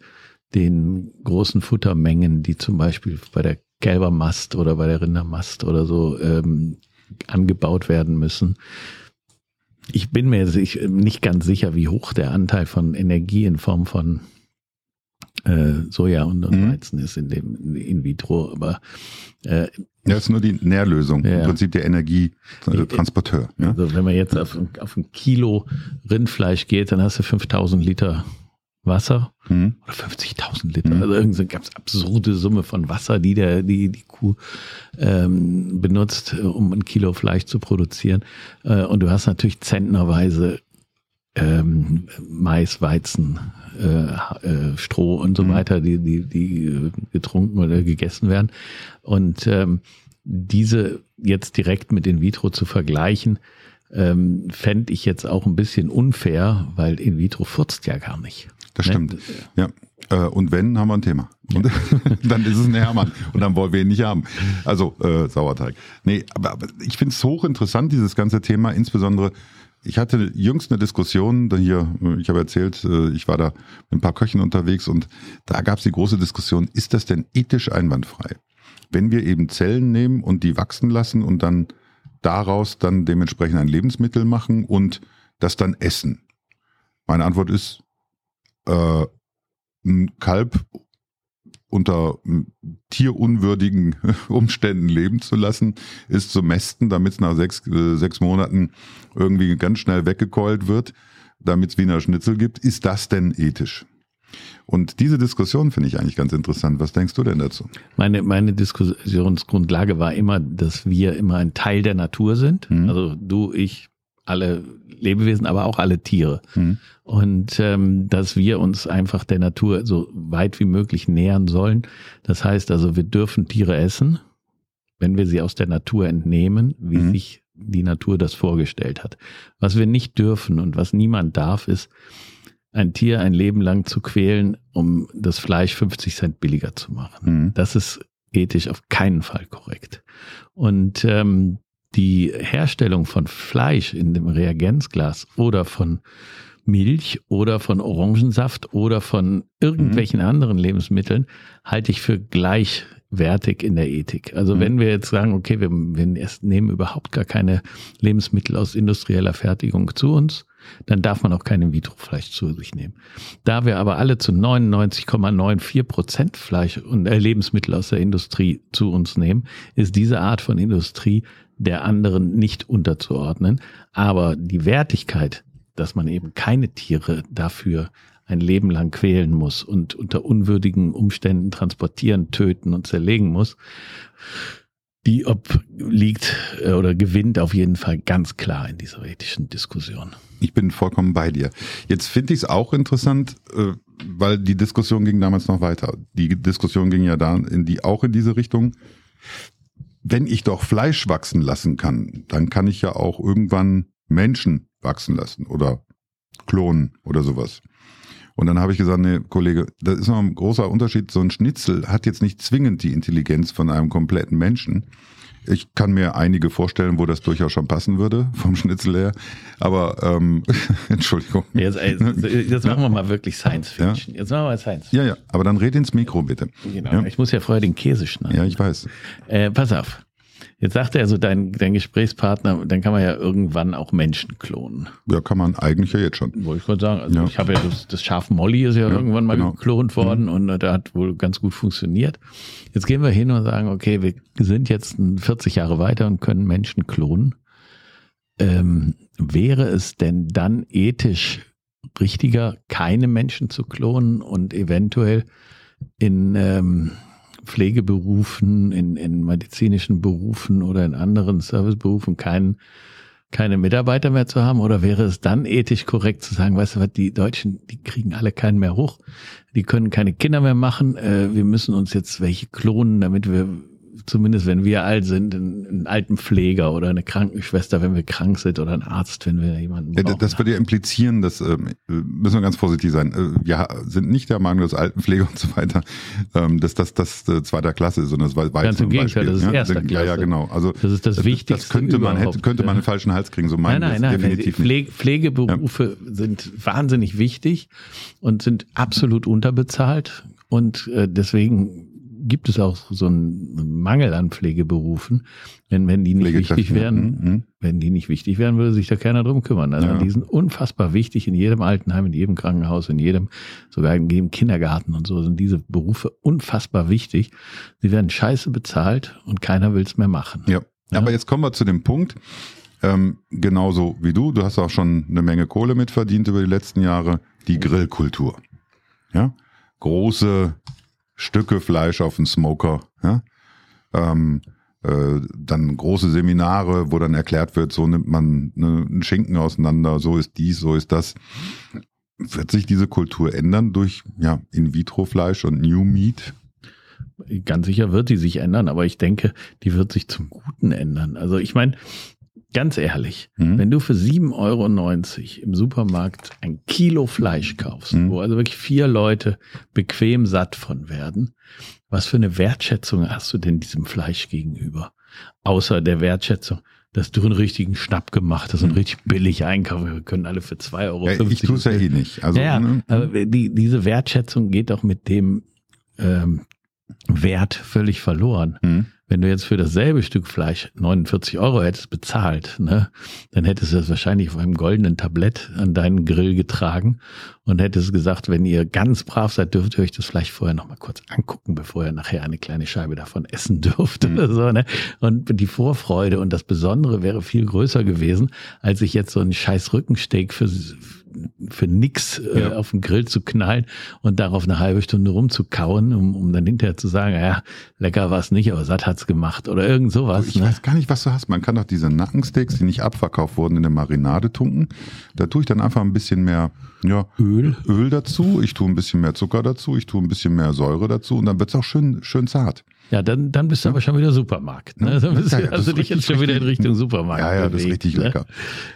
den großen Futtermengen, die zum Beispiel bei der Kälbermast oder bei der Rindermast oder so ähm, angebaut werden müssen ich bin mir nicht ganz sicher, wie hoch der Anteil von Energie in Form von äh, Soja und, und mhm. Weizen ist in dem in vitro, aber äh, ja, ist nur die Nährlösung, ja. im Prinzip der Energietransporteur. Ja? Also wenn man jetzt auf, auf ein Kilo Rindfleisch geht, dann hast du 5000 Liter Wasser mhm. oder 50.000 Liter. Mhm. Also irgendwie so ganz absurde Summe von Wasser, die der, die, die Kuh ähm, benutzt, um ein Kilo Fleisch zu produzieren. Äh, und du hast natürlich zentnerweise ähm, Mais, Weizen, äh, äh, Stroh und so mhm. weiter, die, die, die getrunken oder gegessen werden. Und ähm, diese jetzt direkt mit in vitro zu vergleichen, ähm, fände ich jetzt auch ein bisschen unfair, weil in vitro furzt ja gar nicht. Das ne? stimmt. Ja. Äh, und wenn, haben wir ein Thema. Und (laughs) dann ist es ein Hermann. Und dann wollen wir ihn nicht haben. Also äh, Sauerteig. Nee, aber, aber ich finde es hochinteressant, dieses ganze Thema, insbesondere ich hatte jüngst eine Diskussion, da hier, ich habe erzählt, äh, ich war da mit ein paar Köchen unterwegs und da gab es die große Diskussion, ist das denn ethisch einwandfrei? Wenn wir eben Zellen nehmen und die wachsen lassen und dann daraus dann dementsprechend ein Lebensmittel machen und das dann essen. Meine Antwort ist, äh, ein Kalb unter tierunwürdigen (laughs) Umständen leben zu lassen, ist zu mästen, damit es nach sechs, äh, sechs Monaten irgendwie ganz schnell weggekeult wird, damit es Wiener Schnitzel gibt. Ist das denn ethisch? Und diese Diskussion finde ich eigentlich ganz interessant. Was denkst du denn dazu? Meine, meine Diskussionsgrundlage war immer, dass wir immer ein Teil der Natur sind. Mhm. Also du, ich, alle Lebewesen, aber auch alle Tiere. Mhm. Und ähm, dass wir uns einfach der Natur so weit wie möglich nähern sollen. Das heißt also, wir dürfen Tiere essen, wenn wir sie aus der Natur entnehmen, wie mhm. sich die Natur das vorgestellt hat. Was wir nicht dürfen und was niemand darf, ist, ein Tier ein Leben lang zu quälen, um das Fleisch 50 Cent billiger zu machen. Mhm. Das ist ethisch auf keinen Fall korrekt. Und ähm, die Herstellung von Fleisch in dem Reagenzglas oder von Milch oder von Orangensaft oder von irgendwelchen mhm. anderen Lebensmitteln halte ich für gleichwertig in der Ethik. Also mhm. wenn wir jetzt sagen, okay, wir, wir nehmen überhaupt gar keine Lebensmittel aus industrieller Fertigung zu uns, dann darf man auch kein In-vitro-Fleisch zu sich nehmen. Da wir aber alle zu 99,94 Prozent Fleisch und äh, Lebensmittel aus der Industrie zu uns nehmen, ist diese Art von Industrie der anderen nicht unterzuordnen. Aber die Wertigkeit dass man eben keine Tiere dafür ein Leben lang quälen muss und unter unwürdigen Umständen transportieren, töten und zerlegen muss, die obliegt äh, oder gewinnt auf jeden Fall ganz klar in dieser ethischen Diskussion. Ich bin vollkommen bei dir. Jetzt finde ich es auch interessant, äh, weil die Diskussion ging damals noch weiter. Die Diskussion ging ja da in die auch in diese Richtung. Wenn ich doch Fleisch wachsen lassen kann, dann kann ich ja auch irgendwann Menschen wachsen lassen oder klonen oder sowas. Und dann habe ich gesagt, nee, Kollege, das ist noch ein großer Unterschied. So ein Schnitzel hat jetzt nicht zwingend die Intelligenz von einem kompletten Menschen. Ich kann mir einige vorstellen, wo das durchaus schon passen würde, vom Schnitzel her. Aber ähm, (laughs) Entschuldigung. Jetzt, jetzt machen wir mal wirklich Science Fiction. Ja? Jetzt machen wir mal Science Fiction. Ja, ja, aber dann red ins Mikro bitte. Genau. Ja? Ich muss ja vorher den Käse schneiden. Ja, ich weiß. Äh, pass auf. Jetzt sagt er so, dein, dein Gesprächspartner, dann kann man ja irgendwann auch Menschen klonen. Ja, kann man eigentlich ja jetzt schon. Wollte ich gerade sagen. Also ja. ich habe ja das, das Schaf Molly ist ja, ja irgendwann mal genau. geklont worden mhm. und da hat wohl ganz gut funktioniert. Jetzt gehen wir hin und sagen, okay, wir sind jetzt 40 Jahre weiter und können Menschen klonen. Ähm, wäre es denn dann ethisch richtiger, keine Menschen zu klonen und eventuell in ähm, Pflegeberufen, in, in medizinischen Berufen oder in anderen Serviceberufen keinen keine Mitarbeiter mehr zu haben? Oder wäre es dann ethisch korrekt zu sagen, weißt du was, die Deutschen, die kriegen alle keinen mehr hoch, die können keine Kinder mehr machen, äh, wir müssen uns jetzt welche klonen, damit wir zumindest wenn wir alt sind, einen, einen alten Pfleger oder eine Krankenschwester, wenn wir krank sind oder ein Arzt, wenn wir jemanden brauchen. Ja, das würde ja implizieren, dass, äh, müssen wir ganz vorsichtig sein, äh, wir sind nicht der Meinung, dass Altenpflege (laughs) und so weiter, ähm, dass das das äh, zweiter Klasse ist, sondern das war Ganz im Gegenteil, das ist ja? erster Klasse. Ja, ja, genau. Also, das ist das, das Wichtigste. Das könnte man, hätte, könnte man einen falschen Hals kriegen, so meinen nein, nein, nein, definitiv Pflege, Pflegeberufe ja. sind wahnsinnig wichtig und sind absolut unterbezahlt und äh, deswegen gibt es auch so einen Mangel an Pflegeberufen. Wenn, wenn die nicht wichtig wären, mhm. wenn die nicht wichtig wären, würde sich da keiner drum kümmern. Also ja. die sind unfassbar wichtig in jedem Altenheim, in jedem Krankenhaus, in jedem, sogar in jedem Kindergarten und so sind diese Berufe unfassbar wichtig. Sie werden scheiße bezahlt und keiner will es mehr machen. Ja. ja. Aber jetzt kommen wir zu dem Punkt, ähm, genauso wie du, du hast auch schon eine Menge Kohle mitverdient über die letzten Jahre, die Grillkultur. Ja, große Stücke Fleisch auf den Smoker. Ja? Ähm, äh, dann große Seminare, wo dann erklärt wird, so nimmt man ne, einen Schinken auseinander, so ist dies, so ist das. Wird sich diese Kultur ändern durch ja, In-vitro-Fleisch und New Meat? Ganz sicher wird die sich ändern, aber ich denke, die wird sich zum Guten ändern. Also ich meine, Ganz ehrlich, mhm. wenn du für 7,90 Euro im Supermarkt ein Kilo Fleisch kaufst, mhm. wo also wirklich vier Leute bequem satt von werden, was für eine Wertschätzung hast du denn diesem Fleisch gegenüber? Außer der Wertschätzung, dass du einen richtigen Schnapp gemacht hast und mhm. richtig billig einkaufen. Wir können alle für 2,50 Euro. Ja, ich tue es ja eh nicht. Also, ja, ne? aber die, diese Wertschätzung geht auch mit dem ähm, Wert völlig verloren. Mhm. Wenn du jetzt für dasselbe Stück Fleisch 49 Euro hättest bezahlt, ne, dann hättest du das wahrscheinlich auf einem goldenen Tablett an deinen Grill getragen und hättest gesagt, wenn ihr ganz brav seid, dürft ihr euch das Fleisch vorher noch mal kurz angucken, bevor ihr nachher eine kleine Scheibe davon essen dürft mhm. oder so, ne? Und die Vorfreude und das Besondere wäre viel größer gewesen, als ich jetzt so einen scheiß Rückensteak für für nix äh, ja. auf den Grill zu knallen und darauf eine halbe Stunde rumzukauen, um, um dann hinterher zu sagen, ja, lecker war es nicht, aber satt hat's gemacht oder irgend sowas. Ich ne? weiß gar nicht, was du hast. Man kann doch diese Nackensteaks, die nicht abverkauft wurden, in der Marinade tunken. Da tue ich dann einfach ein bisschen mehr ja, Öl. Öl dazu, ich tue ein bisschen mehr Zucker dazu, ich tue ein bisschen mehr Säure dazu und dann wird's auch schön, schön zart. Ja, dann, dann bist du ja. aber schon wieder Supermarkt. Ne? Dann bist ja, ja, also dich jetzt schon wieder in Richtung Supermarkt. Ja, ja, bewegt, das ist richtig ne? lecker.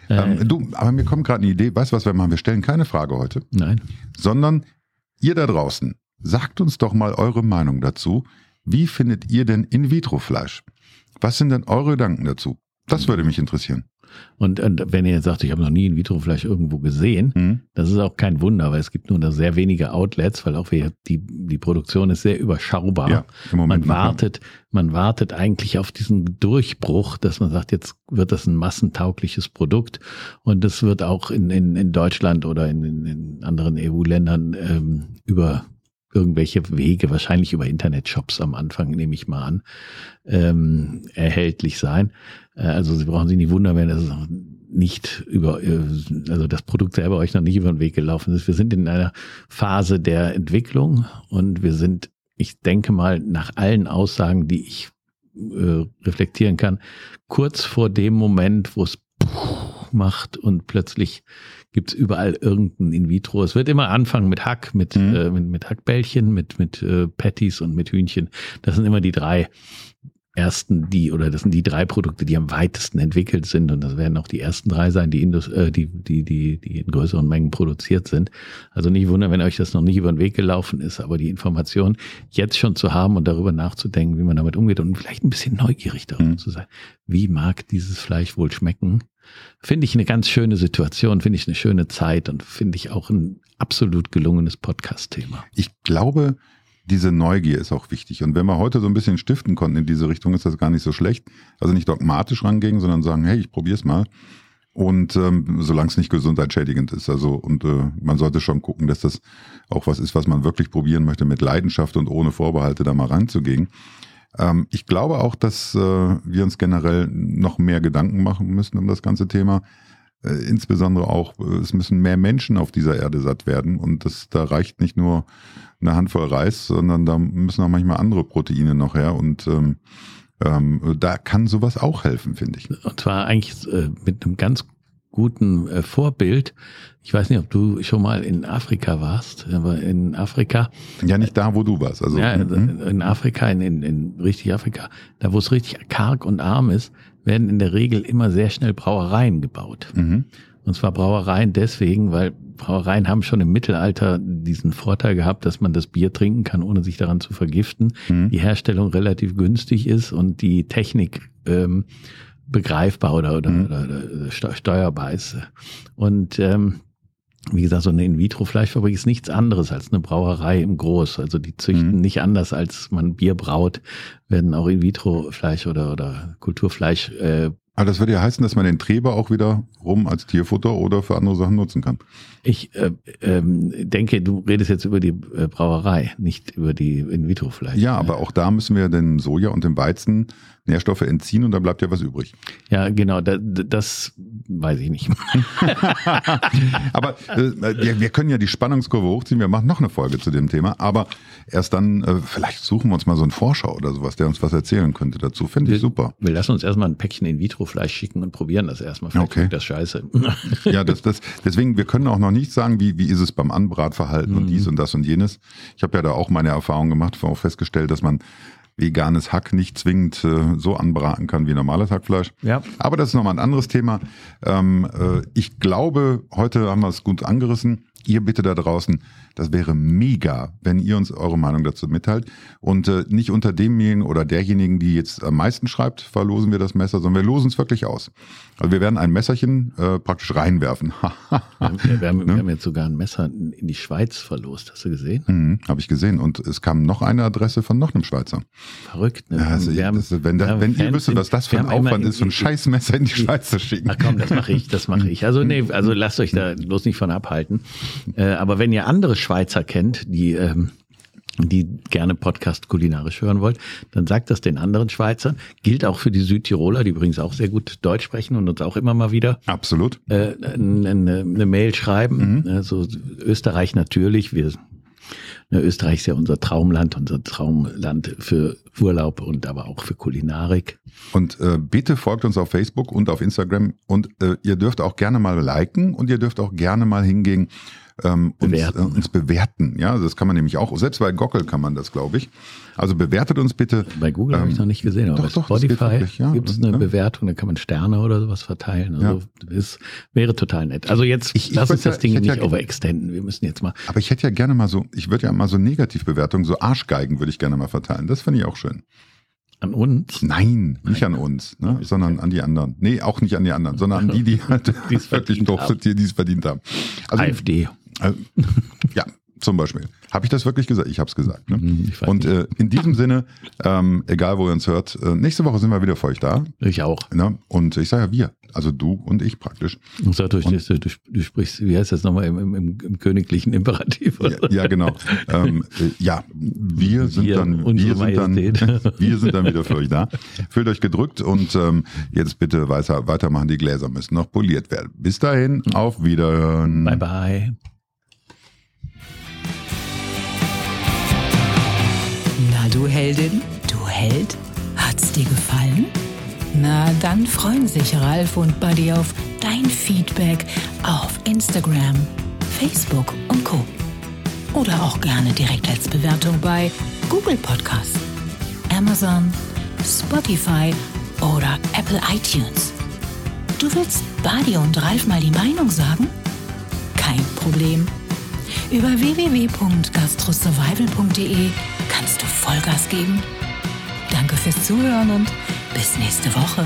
Ähm, äh, du, aber mir kommt gerade eine Idee. Weißt du, was wir machen? Wir stellen keine Frage heute. Nein. Sondern ihr da draußen, sagt uns doch mal eure Meinung dazu. Wie findet ihr denn In-vitro-Fleisch? Was sind denn eure Gedanken dazu? Das würde mich interessieren. Und, und wenn ihr jetzt sagt, ich habe noch nie in vitro vielleicht irgendwo gesehen, Mhm. das ist auch kein Wunder, weil es gibt nur noch sehr wenige Outlets, weil auch wir, die, die Produktion ist sehr überschaubar. Ja, im Moment man wartet, man wartet eigentlich auf diesen Durchbruch, dass man sagt, jetzt wird das ein massentaugliches Produkt und es wird auch in, in, in Deutschland oder in, in, in anderen EU-Ländern ähm, über irgendwelche Wege, wahrscheinlich über Internetshops am Anfang, nehme ich mal an, ähm, erhältlich sein. Äh, also Sie brauchen sich nicht wundern, wenn das nicht über, äh, also das Produkt selber euch noch nicht über den Weg gelaufen ist. Wir sind in einer Phase der Entwicklung und wir sind, ich denke mal, nach allen Aussagen, die ich äh, reflektieren kann, kurz vor dem Moment, wo es macht und plötzlich gibt's überall irgendein In-vitro. Es wird immer anfangen mit Hack, mit, Mhm. äh, mit, mit Hackbällchen, mit, mit äh, Patties und mit Hühnchen. Das sind immer die drei ersten, die, oder das sind die drei Produkte, die am weitesten entwickelt sind. Und das werden auch die ersten drei sein, die, Indus, äh, die, die, die, die in größeren Mengen produziert sind. Also nicht wundern, wenn euch das noch nicht über den Weg gelaufen ist, aber die Information jetzt schon zu haben und darüber nachzudenken, wie man damit umgeht und vielleicht ein bisschen neugierig darüber Mhm. zu sein. Wie mag dieses Fleisch wohl schmecken? Finde ich eine ganz schöne Situation, finde ich eine schöne Zeit und finde ich auch ein absolut gelungenes Podcast-Thema. Ich glaube, diese Neugier ist auch wichtig. Und wenn wir heute so ein bisschen stiften konnten in diese Richtung, ist das gar nicht so schlecht. Also nicht dogmatisch rangehen, sondern sagen, hey, ich probier's mal. Und ähm, solange es nicht gesundheitsschädigend ist. Also, und äh, man sollte schon gucken, dass das auch was ist, was man wirklich probieren möchte, mit Leidenschaft und ohne Vorbehalte da mal ranzugehen. Ähm, ich glaube auch, dass äh, wir uns generell noch mehr Gedanken machen müssen um das ganze Thema. Äh, insbesondere auch, äh, es müssen mehr Menschen auf dieser Erde satt werden. Und das, da reicht nicht nur eine Handvoll Reis, sondern da müssen auch manchmal andere Proteine noch her. Und ähm, ähm, da kann sowas auch helfen, finde ich. Und zwar eigentlich äh, mit einem ganz guten äh, Vorbild. Ich weiß nicht, ob du schon mal in Afrika warst, aber in Afrika, Ja, nicht da, wo du warst. Also, ja, mhm. in Afrika, in, in, in richtig Afrika, da wo es richtig karg und arm ist, werden in der Regel immer sehr schnell Brauereien gebaut. Mhm. Und zwar Brauereien deswegen, weil Brauereien haben schon im Mittelalter diesen Vorteil gehabt, dass man das Bier trinken kann, ohne sich daran zu vergiften. Mhm. Die Herstellung relativ günstig ist und die Technik ähm, begreifbar oder, oder, Mhm. oder, oder steu- steuerbar ist. Und ähm, wie gesagt, so eine In-vitro-Fleischfabrik ist nichts anderes als eine Brauerei im Groß. Also die züchten Mhm. nicht anders, als man Bier braut, werden auch In-vitro-Fleisch oder, oder Kulturfleisch äh, Aber das würde ja heißen, dass man den Treber auch wieder rum als Tierfutter oder für andere Sachen nutzen kann. Ich äh, ähm, denke, du redest jetzt über die äh, Brauerei, nicht über die In-vitro-Fleisch. Ja, aber auch da müssen wir den Soja und den Weizen Nährstoffe entziehen und da bleibt ja was übrig. Ja, genau, da, das weiß ich nicht. (laughs) (laughs) Aber äh, wir, wir können ja die Spannungskurve hochziehen. Wir machen noch eine Folge zu dem Thema. Aber erst dann, äh, vielleicht suchen wir uns mal so einen Forscher oder sowas, der uns was erzählen könnte dazu. Finde ich super. Wir lassen uns erstmal ein Päckchen In-vitro-Fleisch schicken und probieren das erstmal. Vielleicht Okay. das scheiße. (laughs) Ja, das, das, deswegen, wir können auch noch nicht sagen, wie, wie ist es beim Anbratverhalten und dies und das und jenes. Ich habe ja da auch meine Erfahrung gemacht, auch festgestellt, dass man veganes Hack nicht zwingend äh, so anbraten kann wie normales Hackfleisch. Ja. Aber das ist nochmal ein anderes Thema. Ähm, äh, ich glaube, heute haben wir es gut angerissen. Ihr bitte da draußen, das wäre mega, wenn ihr uns eure Meinung dazu mitteilt. Und äh, nicht unter demjenigen oder derjenigen, die jetzt am meisten schreibt, verlosen wir das Messer, sondern wir losen es wirklich aus. Also wir werden ein Messerchen äh, praktisch reinwerfen. (laughs) wir, haben, wir haben jetzt sogar ein Messer in die Schweiz verlost. Hast du gesehen? mhm, Habe ich gesehen. Und es kam noch eine Adresse von noch einem Schweizer. Verrückt. Ne? Also, Wir haben- das, wenn da, wir haben wenn ihr wüsstet, was das für ein Aufwand ist, so ein scheiß Messer in die Schweiz zu schicken. Ach komm, das mache ich, das mache ich. Also nee, also lasst euch da bloß nicht von abhalten. Äh, aber wenn ihr andere Schweizer kennt, die ähm, die gerne Podcast kulinarisch hören wollt, dann sagt das den anderen Schweizern. Gilt auch für die Südtiroler, die übrigens auch sehr gut Deutsch sprechen und uns auch immer mal wieder Absolut. äh, eine, eine Mail schreiben. Also Österreich natürlich. Wir, ne, Österreich ist ja unser Traumland, unser Traumland für Urlaub und aber auch für Kulinarik. Und äh, bitte folgt uns auf Facebook und auf Instagram und äh, ihr dürft auch gerne mal liken und ihr dürft auch gerne mal hingehen ähm, uns, Bewerten. äh, uns bewerten. Ja, das kann man nämlich auch. Selbst bei Gockel kann man das, glaube ich. Also bewertet uns bitte. Bei Google habe ich Ähm, noch nicht gesehen, aber doch, bei doch, Spotify wirklich, ja. gibt es eine Ja. Bewertung, da kann man Sterne oder sowas verteilen. Also es wäre total nett. Also jetzt Ich- ich lass uns das ja- Ding nicht ja- overextenden. Wir müssen jetzt mal. Aber ich hätte ja gerne mal so, ich würde ja mal so Negativbewertungen, so Arschgeigen würde ich gerne mal verteilen. Das finde ich auch schön. An uns? Nein, nicht an uns, ne? sondern an die anderen. Nee, auch nicht an die anderen, sondern an die, die (laughs) halt wirklich doof sind, die es verdient haben. Also, AfD. Äh, (laughs) ja, zum Beispiel. Habe ich das wirklich gesagt? Ich habe es gesagt. Ne? Mhm, Und äh, in diesem Sinne, ähm, egal wo ihr uns hört, äh, nächste Woche sind wir wieder für euch da. Ich auch. Ne? Und ich sage ja wir, also du und ich praktisch. Und sag durch, und, du, du, sprichst, wie heißt das nochmal im, im, im königlichen Imperativ? Ja, ja, genau. ähm, äh, ja, wir sind wir, dann, wir sind dann, (laughs) wir sind dann wieder für euch da. Fühlt euch gedrückt und ähm, jetzt bitte weiter, weitermachen. Die Gläser müssen noch poliert werden. Bis dahin, auf Wiederhören. Bye bye. Du Heldin, du Held? Hat's dir gefallen? Na, dann freuen sich Ralf und Buddy auf dein Feedback auf Instagram, Facebook und Co. Oder auch gerne direkt als Bewertung bei Google Podcast, Amazon, Spotify oder Apple iTunes. Du willst Buddy und Ralf mal die Meinung sagen? Kein Problem. Über www.gastrosurvival.de kannst du Vollgas geben. Danke fürs Zuhören und bis nächste Woche.